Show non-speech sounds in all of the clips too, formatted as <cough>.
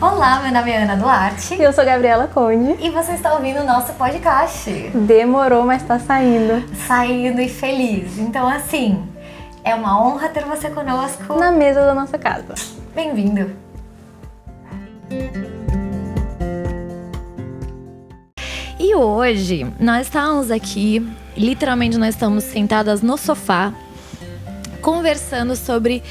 Olá, meu nome é Ana Duarte. E eu sou Gabriela Conde. E você está ouvindo o nosso podcast. Demorou, mas está saindo. Saindo e feliz. Então, assim, é uma honra ter você conosco. Na mesa da nossa casa. Bem-vindo. E hoje nós estamos aqui, literalmente nós estamos sentadas no sofá, conversando sobre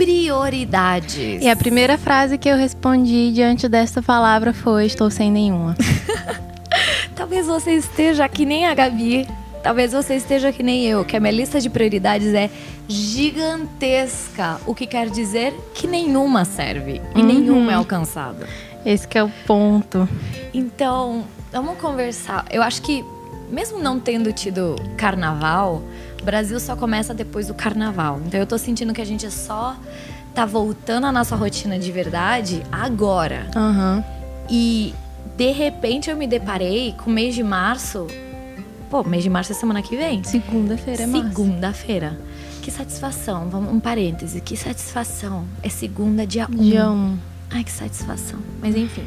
prioridades. E a primeira frase que eu respondi diante dessa palavra foi: Estou sem nenhuma. <laughs> Talvez você esteja que nem a Gabi. Talvez você esteja que nem eu, que a minha lista de prioridades é gigantesca, o que quer dizer que nenhuma serve e uhum. nenhuma é alcançada. Esse é o ponto. Então, vamos conversar. Eu acho que mesmo não tendo tido carnaval, o Brasil só começa depois do carnaval. Então eu tô sentindo que a gente só tá voltando à nossa rotina de verdade agora. Uhum. E de repente eu me deparei com o mês de março. Pô, mês de março é semana que vem. Segunda-feira é março. Segunda-feira. Que satisfação. Vamos, um parêntese. Que satisfação. É segunda, dia 1. Dia 1. Ai, que satisfação. Mas enfim.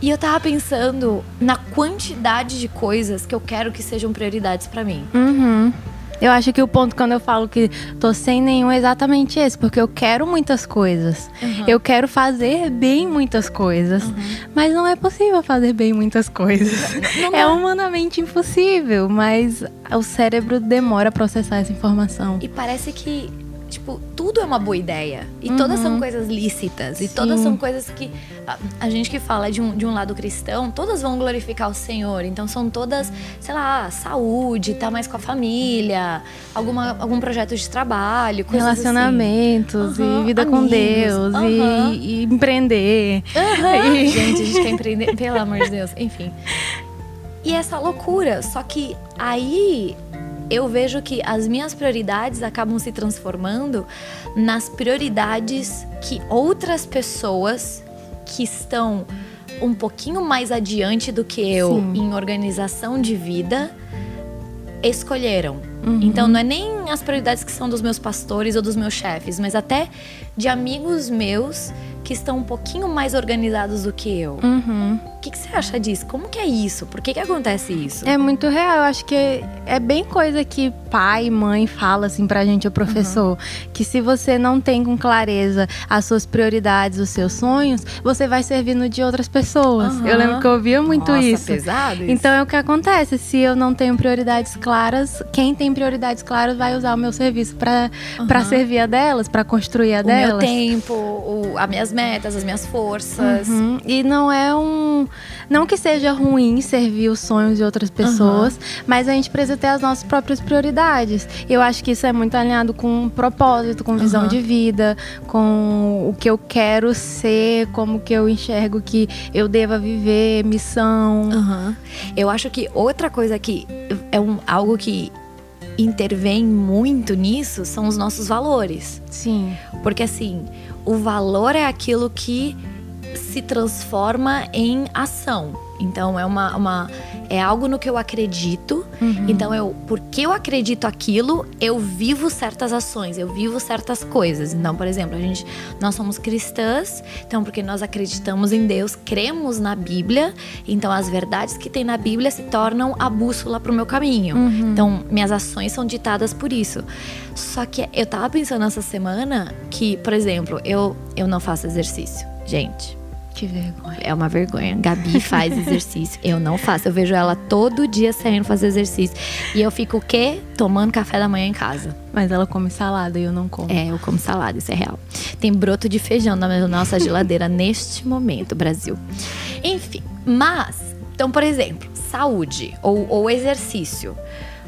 E eu tava pensando na quantidade de coisas que eu quero que sejam prioridades para mim. Uhum. Eu acho que o ponto quando eu falo que tô sem nenhum é exatamente esse, porque eu quero muitas coisas. Uhum. Eu quero fazer bem muitas coisas, uhum. mas não é possível fazer bem muitas coisas. Não <laughs> é humanamente impossível, mas o cérebro demora a processar essa informação. E parece que tipo, tudo é uma boa ideia. E uhum. todas são coisas lícitas. E Sim. todas são coisas que. A, a, gente que fala de um, de um lado cristão, todas vão glorificar o Senhor. Então são todas, sei lá, saúde, estar tá mais com a família, alguma, algum projeto de trabalho, assim. Relacionamentos assim. uhum. e vida Amigos. com Deus uhum. e, e, empreender. <laughs> E... <laughs> Gente, a gente quer empreender, pelo amor de Deus. Enfim. E essa loucura. Só que aí eu vejo que as minhas prioridades acabam se transformando nas prioridades que outras pessoas que estão um pouquinho mais adiante do que eu Sim. em organização de vida escolheram. Uhum. Então não é nem as prioridades que são dos meus pastores ou dos meus chefes, mas até de amigos meus que estão um pouquinho mais organizados do que eu. Uhum. O que, que, você acha disso? Como que é isso? Por que, que acontece isso? É muito real. Eu acho que é bem coisa que pai e mãe fala assim pra gente, o professor. Uhum. Que se você não tem com clareza as suas prioridades, os seus sonhos, você vai servindo de outras pessoas. Uhum. Eu lembro que eu ouvia muito Nossa, isso. Pesado isso. Então é o que acontece. Se eu não tenho prioridades claras, quem tem prioridades claras vai usar o meu serviço para uhum. servir a delas, para construir a o delas. O meu tempo, o, as minhas metas, as minhas forças. Uhum. E não é um. Não que seja ruim servir os sonhos de outras pessoas, uhum. mas a gente precisa ter as nossas próprias prioridades. Eu acho que isso é muito alinhado com propósito, com visão uhum. de vida, com o que eu quero ser, como que eu enxergo que eu deva viver, missão. Eu acho que outra coisa que é um, algo que intervém muito nisso são os nossos valores. Sim. Porque assim, o valor é aquilo que se transforma em ação. Então é uma, uma é algo no que eu acredito. Uhum. Então eu, porque eu acredito aquilo, eu vivo certas ações, eu vivo certas coisas. Então, por exemplo, a gente nós somos cristãs, então porque nós acreditamos em Deus, cremos na Bíblia, então as verdades que tem na Bíblia se tornam a bússola para o meu caminho. Uhum. Então, minhas ações são ditadas por isso. Só que eu tava pensando essa semana que, por exemplo, eu eu não faço exercício. Gente, que vergonha. É uma vergonha. Gabi faz <laughs> exercício. eu não faço. Eu vejo ela todo dia saindo fazer exercício. E eu fico o quê? Tomando café da manhã em casa. Mas ela come salada e eu não como. É, eu como salada, isso é real. Tem broto de feijão na nossa geladeira <laughs> neste momento, Brasil. Enfim, mas, então, por exemplo, saúde ou, ou exercício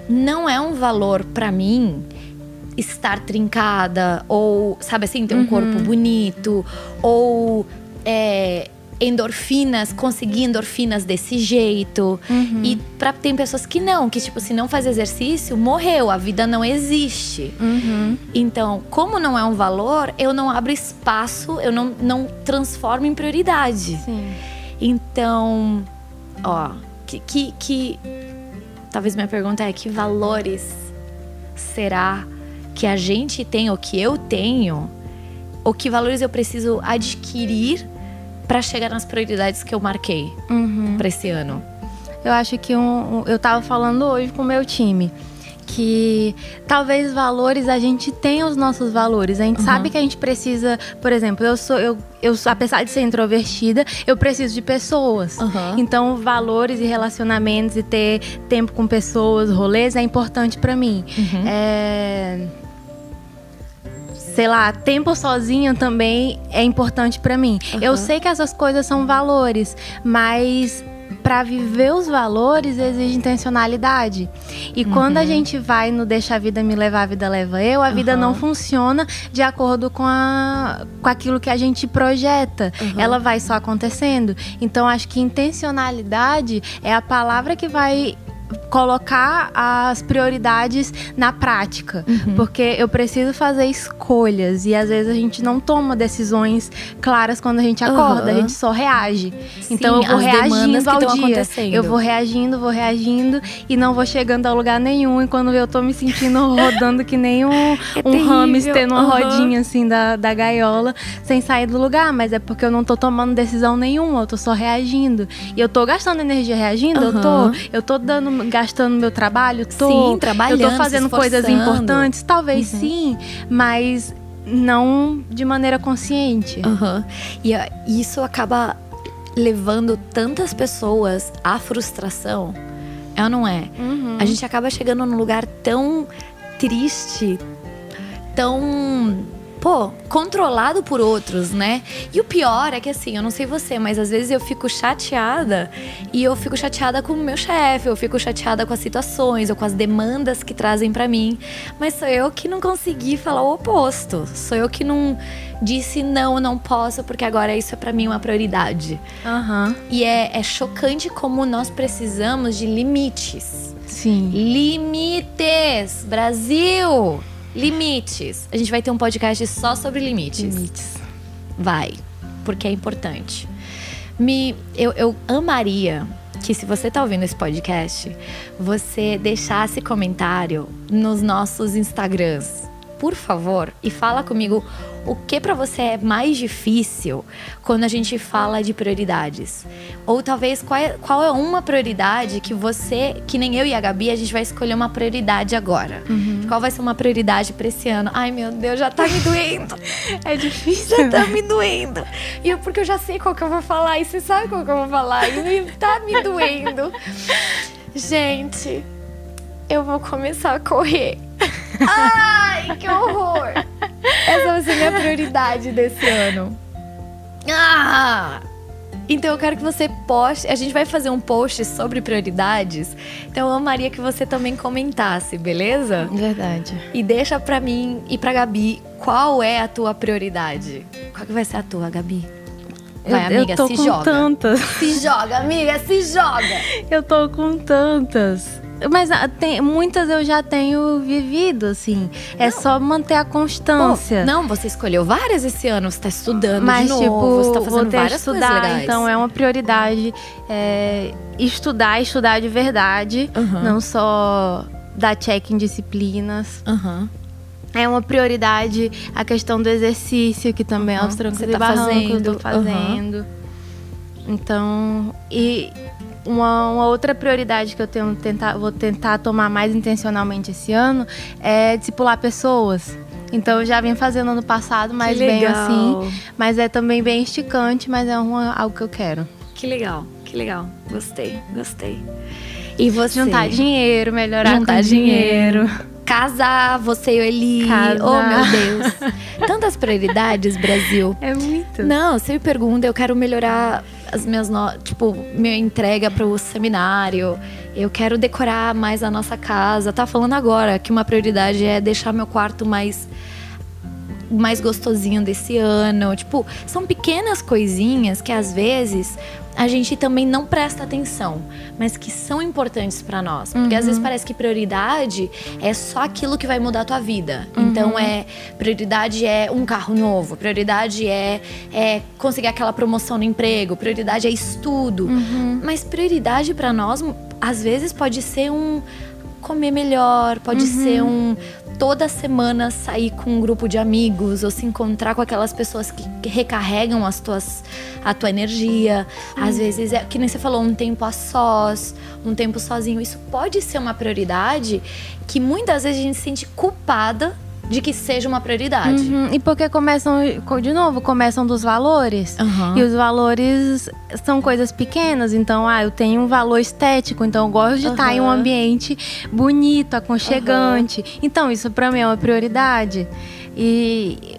não é um valor para mim estar trincada ou, sabe assim, ter um uhum. corpo bonito ou é, endorfinas, conseguir endorfinas desse jeito. Uhum. E pra, tem pessoas que não, que tipo, se não faz exercício, morreu, a vida não existe. Uhum. Então, como não é um valor, eu não abro espaço, eu não, não transformo em prioridade. Sim. Então, ó, que, que, que. Talvez minha pergunta é: que valores será que a gente tem, ou que eu tenho? Ou que valores eu preciso adquirir para chegar nas prioridades que eu marquei Uhum. para esse ano? Eu acho que um, um- eu tava falando hoje com o meu time que talvez valores a gente tenha os nossos valores. A gente Uhum. sabe que a gente precisa, por exemplo, eu sou eu, eu apesar de ser introvertida, eu preciso de pessoas. Aham. Então, valores e relacionamentos e ter tempo com pessoas, rolês é importante pra mim. Uhum. É, sei lá, tempo sozinho também é importante pra mim. Eu Aham. sei que essas coisas são valores, mas pra viver os valores exige intencionalidade. E quando a gente vai no deixa a vida me levar, a vida leva eu, a vida Aham. não funciona de acordo com, a, com aquilo que a gente projeta. Aham. Ela vai só acontecendo. Então acho que intencionalidade é a palavra que vai colocar as prioridades na prática, Uhum. porque eu preciso fazer escolhas e às vezes a gente não toma decisões claras quando a gente acorda, Aham. a gente só reage. Sim, então eu vou reagindo ao dia. Eu vou reagindo, vou reagindo e não vou chegando a lugar nenhum. E quando eu tô me sentindo <laughs> rodando que nem um, um É terrível. hamster numa Aham. rodinha assim da, da gaiola, sem sair do lugar. Mas é porque eu não tô tomando decisão nenhuma, eu tô só reagindo. E eu tô gastando energia reagindo, eu tô. Eu tô dando, gastando meu trabalho, tô. Sim, trabalhando, Eu tô fazendo coisas importantes, talvez Uhum. sim, mas não de maneira consciente. Aham. E isso acaba levando tantas pessoas à frustração. É ou não é? Uhum. A gente acaba chegando num lugar tão triste, tão, pô, controlado por outros, né? E o pior é que assim, eu não sei você, mas às vezes eu fico chateada e eu fico chateada com o meu chefe, eu fico chateada com as situações ou com as demandas que trazem pra mim, mas sou eu que não consegui falar o oposto. Sou eu que não disse não, não posso porque agora isso é pra mim uma prioridade. Aham. E é, é chocante como nós precisamos de limites. Sim. Limites! Brasil! Limites. A gente vai ter um podcast só sobre limites. Limites. Vai, porque é importante. Me, eu, eu amaria que se você tá ouvindo esse podcast, você deixasse comentário nos nossos Instagrams. Por favor, e fala comigo o que pra você é mais difícil quando a gente fala de prioridades. Ou talvez qual é, qual é uma prioridade que você, que nem eu e a Gabi, a gente vai escolher uma prioridade agora. Qual vai ser uma prioridade pra esse ano? Ai meu Deus, já tá me doendo. <laughs> É difícil. Já tá me doendo. E eu, porque eu já sei qual que eu vou falar. E você sabe qual que eu vou falar. E me- tá me doendo. Gente, eu vou começar a correr. Ai, que horror. Essa vai ser minha prioridade desse ano. Ah! Então eu quero que você poste. A gente vai fazer um post sobre prioridades. Então eu amaria que você também comentasse, beleza? Verdade. E deixa pra mim e pra Gabi qual é a tua prioridade. Qual que vai ser a tua, Gabi? Vai, eu, amiga, eu tô se com joga. tantas. Se joga, amiga, se joga. Eu tô com tantas. Mas ah, tem, muitas eu já tenho vivido, assim. É só manter a constância. Pô, não, você escolheu várias esse ano, você tá estudando Mas, de novo, tipo, você tá vou fazendo ter várias estudar, coisas legais. então é uma prioridade é, estudar, estudar de verdade, Aham. não só dar check em disciplinas. Aham. É uma prioridade a questão do exercício, que também Aham, aos trancos você e tá barrancos eu fazendo, tô fazendo. Então, e uma, uma outra prioridade que eu tenho tentar, vou tentar tomar mais intencionalmente esse ano é discipular pessoas. Então eu já vim fazendo ano passado, mas bem assim. Mas é também bem esticante, mas é uma, algo que eu quero. Que legal, que legal. Gostei, gostei. E você? Juntar dinheiro, melhorar Juntar com dinheiro. Casar, você e o Eli. Casar. Oh, meu Deus. Tantas prioridades, Brasil. <laughs> É muito. Não, você me pergunta, eu quero melhorar as minhas notas, tipo, minha entrega pro seminário. Eu quero decorar mais a nossa casa. Tá falando agora que uma prioridade é deixar meu quarto mais mais gostosinho desse ano. Tipo, são pequenas coisinhas que às vezes a gente também não presta atenção, mas que são importantes pra nós. Porque às vezes parece que prioridade é só aquilo que vai mudar a tua vida. Então é prioridade é um carro novo, prioridade é, é conseguir aquela promoção no emprego, prioridade é estudo. Mas prioridade pra nós às vezes pode ser um comer melhor, pode ser um toda semana sair com um grupo de amigos ou se encontrar com aquelas pessoas que recarregam as tuas, a tua energia. Às vezes é que nem você falou, um tempo a sós, um tempo sozinho. Isso pode ser uma prioridade que muitas vezes a gente se sente culpada de que seja uma prioridade. Uhum. E porque começam, de novo, começam dos valores. Uhum. E os valores são coisas pequenas. Então, ah, eu tenho um valor estético, então eu gosto de uhum. estar em um ambiente bonito, aconchegante. Então, isso para mim é uma prioridade. E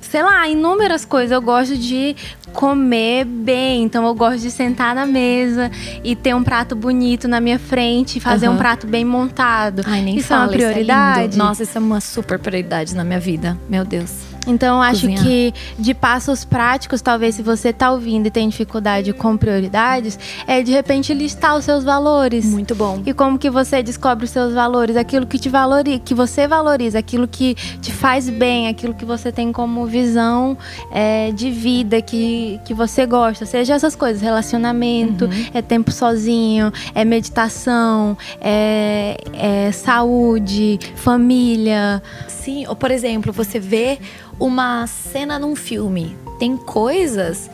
sei lá, inúmeras coisas. Eu gosto de comer bem, então eu gosto de sentar na mesa e ter um prato bonito na minha frente, fazer uhum. um prato bem montado. Ai, nem isso fala, é uma prioridade. Isso é Nossa, isso é uma super prioridade na minha vida. Meu Deus. Então, acho Cozinhar. que de passos práticos, talvez se você está ouvindo e tem dificuldade com prioridades, é de repente listar os seus valores. Muito bom. E como que você descobre os seus valores, aquilo que te valoriza, que você valoriza, aquilo que te faz bem, aquilo que você tem como visão é, de vida, que, que você gosta. Seja essas coisas, relacionamento, uhum. é tempo sozinho, é meditação, é, é saúde, família. Sim, ou por exemplo, você vê uma cena num filme. Tem coisas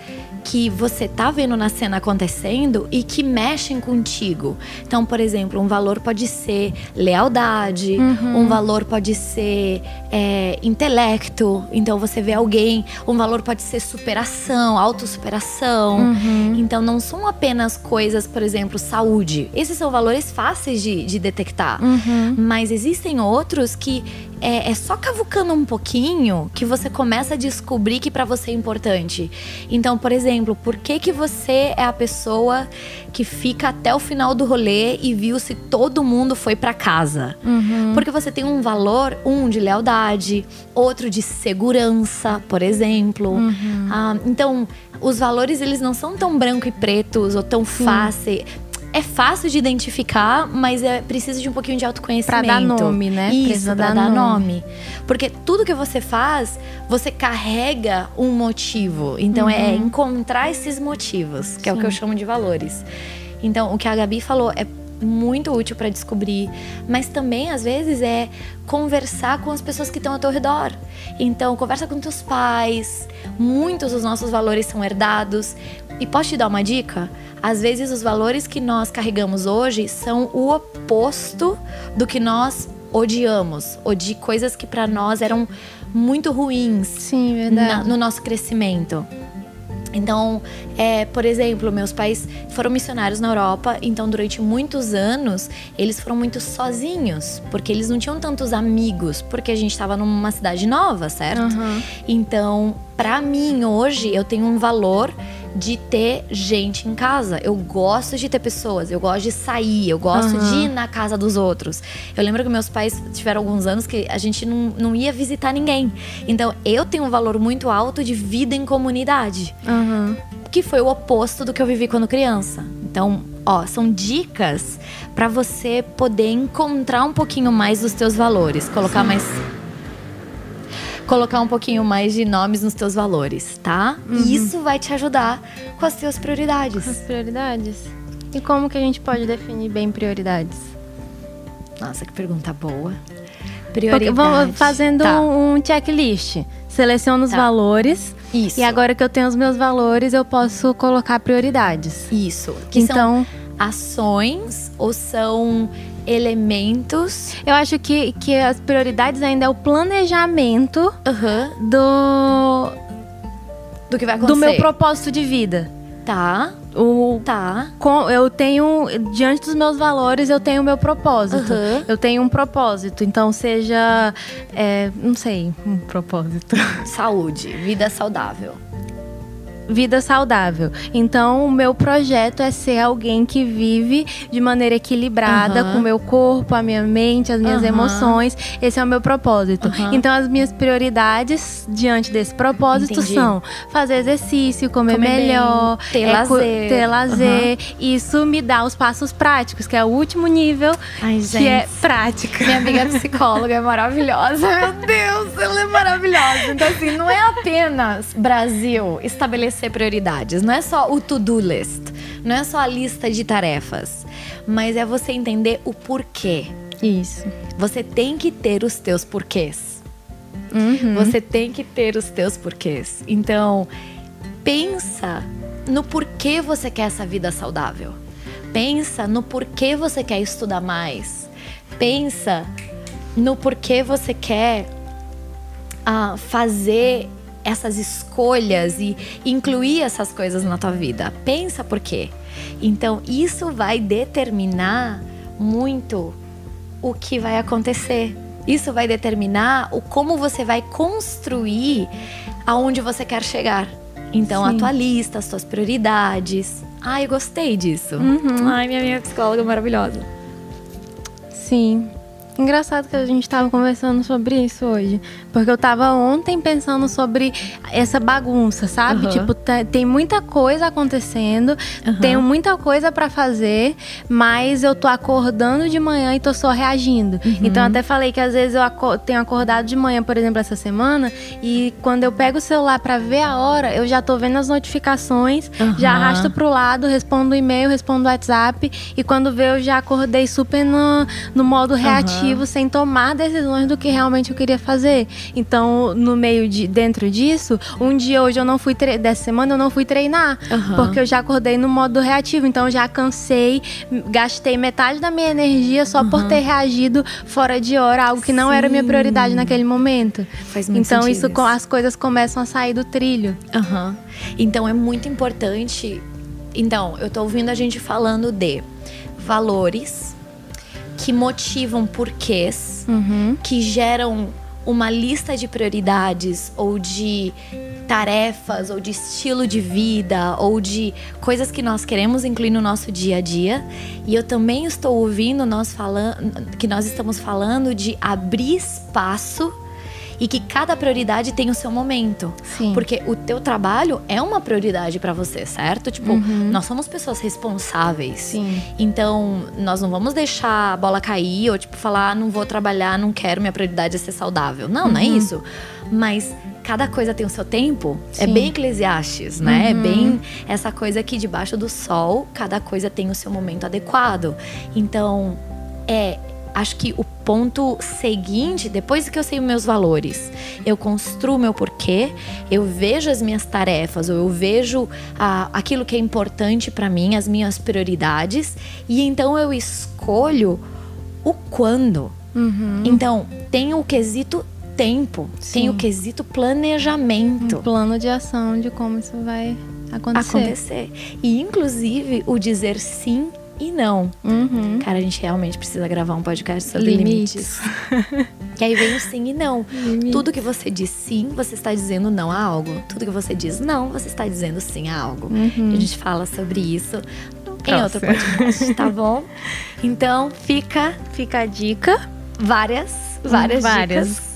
que você tá vendo na cena acontecendo e que mexem contigo. Então, por exemplo, um valor pode ser lealdade, uhum. um valor pode ser é, intelecto. Então, você vê alguém, um valor pode ser superação, autossuperação. Uhum. Então, não são apenas coisas, por exemplo, saúde. Esses são valores fáceis de, de detectar. Uhum. Mas existem outros que é, é, só cavucando um pouquinho que você começa a descobrir que para você é importante. Então, por exemplo, por que que você é a pessoa que fica até o final do rolê e viu se todo mundo foi para casa? Uhum. Porque você tem um valor, um de lealdade, outro de segurança, por exemplo. Uhum. Ah, então, os valores eles não são tão branco e pretos ou tão fáceis é fácil de identificar, mas é preciso de um pouquinho de autoconhecimento. Pra dar nome, né? Isso, Precisa pra dar, nome. nome. Porque tudo que você faz, você carrega um motivo. Então é uhum. é encontrar esses motivos, que Sim. é o que eu chamo de valores. Então, o que a Gabi falou é muito útil para descobrir, mas também às vezes é conversar com as pessoas que estão ao teu redor. Então, conversa com teus pais. Muitos dos nossos valores são herdados. E posso te dar uma dica? Às vezes os valores que nós carregamos hoje são o oposto do que nós odiamos, ou de coisas que para nós eram muito ruins Sim, na, no nosso crescimento. Então, é, por exemplo, meus pais foram missionários na Europa, então durante muitos anos eles foram muito sozinhos, porque eles não tinham tantos amigos, porque a gente estava numa cidade nova, certo? Uhum. Então, para mim hoje eu tenho um valor de ter gente em casa. Eu gosto de ter pessoas, eu gosto de sair, eu gosto uhum. de ir na casa dos outros. Eu lembro que meus pais tiveram alguns anos que a gente não, não ia visitar ninguém. Então eu tenho um valor muito alto de vida em comunidade. Uhum. Que foi o oposto do que eu vivi quando criança. Então, ó, são dicas para você poder encontrar um pouquinho mais dos teus valores, colocar Sim. mais colocar um pouquinho mais de nomes nos teus valores, tá? Uhum. E isso vai te ajudar com as tuas prioridades. As prioridades. E como que a gente pode definir bem prioridades? Nossa, que pergunta boa. Prioridade. vamos fazendo tá. um checklist. Seleciono os tá. valores. Isso. E agora que eu tenho os meus valores, eu posso colocar prioridades. Isso. Que então, são ações ou são elementos. Eu acho que, que as prioridades ainda é o planejamento uhum. do. Do que vai acontecer. Do meu propósito de vida. Tá. O, tá. Com, eu tenho, diante dos meus valores, eu tenho o meu propósito. Uhum. Eu tenho um propósito. Então, seja. É, não sei, um propósito. <laughs> Saúde, vida saudável vida saudável. Então, o meu projeto é ser alguém que vive de maneira equilibrada uhum. com o meu corpo, a minha mente, as minhas uhum. emoções. Esse é o meu propósito. Uhum. Então, as minhas prioridades diante desse propósito Entendi. são fazer exercício, comer, comer melhor, bem, ter é, lazer. Ter lazer. Isso me dá os passos práticos, que é o último nível, Ai, que é prática. Minha amiga psicóloga é maravilhosa. <laughs> Meu Deus, ela é maravilhosa. Então, assim, não é apenas Brasil estabelecer estabelecer prioridades. Não é só o to-do list, não é só a lista de tarefas, mas é você entender o porquê. Isso. Você tem que ter os teus porquês. Uhum. Você tem que ter os teus porquês. Então, pensa no porquê você quer essa vida saudável. Pensa no porquê você quer estudar mais. Pensa no porquê você quer ah, fazer essas escolhas e incluir essas coisas na tua vida. Pensa por quê. Então, isso vai determinar muito o que vai acontecer. Isso vai determinar o como você vai construir aonde você quer chegar. Então, Sim. a tua lista, as tuas prioridades. Ai, eu gostei disso. Uhum. Ai, minha amiga psicóloga maravilhosa. Sim. Engraçado que a gente tava conversando sobre isso hoje. Porque eu tava ontem pensando sobre essa bagunça, sabe? Uhum. Tipo, tem muita coisa acontecendo, Uhum. tenho muita coisa pra fazer, mas eu tô acordando de manhã e tô só reagindo. Uhum. Então, até falei que às vezes eu aco- tenho acordado de manhã, por exemplo, essa semana, e quando eu pego o celular pra ver a hora, eu já tô vendo as notificações, já arrasto pro lado, respondo o e-mail, respondo o WhatsApp, e quando vê, eu já acordei super no, no modo reativo, sem tomar decisões do que realmente eu queria fazer. Então, no meio de dentro disso, um dia hoje eu não fui tre- dessa semana eu não fui treinar, Aham. porque eu já acordei no modo reativo, então eu já cansei, gastei metade da minha energia só por ter reagido fora de hora, algo que não era minha Sim. prioridade naquele momento. Faz muito Então, sentido isso, co- as coisas começam a sair do trilho. Aham. Então é muito importante. Então, eu tô ouvindo a gente falando de valores que motivam porquês, Uhum. que geram uma lista de prioridades ou de tarefas ou de estilo de vida ou de coisas que nós queremos incluir no nosso dia a dia. E eu também estou ouvindo nós falando que nós estamos falando de abrir espaço e que cada prioridade tem o seu momento. Sim. Porque o teu trabalho é uma prioridade pra você, certo? Tipo, nós somos pessoas responsáveis. Sim. Então, nós não vamos deixar a bola cair ou tipo falar, ah, não vou trabalhar, não quero, minha prioridade é ser saudável. Não, não é isso. Mas cada coisa tem o seu tempo. É Sim. bem Eclesiastes, né? É bem essa coisa que debaixo do sol, cada coisa tem o seu momento adequado. Então, é acho que o ponto seguinte, depois que eu sei os meus valores, eu construo meu porquê, eu vejo as minhas tarefas, ou eu vejo ah, aquilo que é importante pra mim, as minhas prioridades, e então eu escolho o quando. Uhum. Então, tem o quesito tempo, tem Sim. o quesito planejamento Um plano de ação de como isso vai acontecer. acontecer. E inclusive o dizer sim e não. Uhum. Cara, a gente realmente precisa gravar um podcast sobre Limites. limites. <laughs> que aí vem o sim e não. Limites. Tudo que você diz sim, você está dizendo não a algo. Tudo que você diz não, você está dizendo sim a algo. Uhum. E a gente fala sobre isso em Próximo. outro podcast, tá <laughs> bom? Então, fica Fica a dica. várias, várias, Várias. dicas.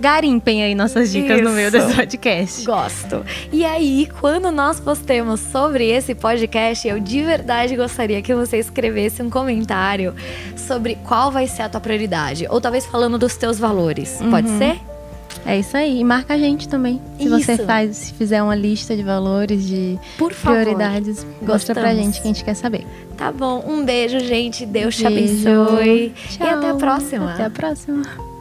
Garimpem aí nossas dicas no meio Isso. desse podcast. Gosto. E aí, quando nós postemos sobre esse podcast, eu de verdade gostaria que você escrevesse um comentário sobre qual vai ser a tua prioridade. Ou talvez falando dos teus valores. Pode ser? É isso aí. E marca a gente também. Se você Isso. faz, se fizer uma lista de valores, de prioridades, mostra pra gente que a gente quer saber. Tá bom. Um beijo, gente. Deus te Beijo. abençoe. E Tchau. até a próxima. Até a próxima.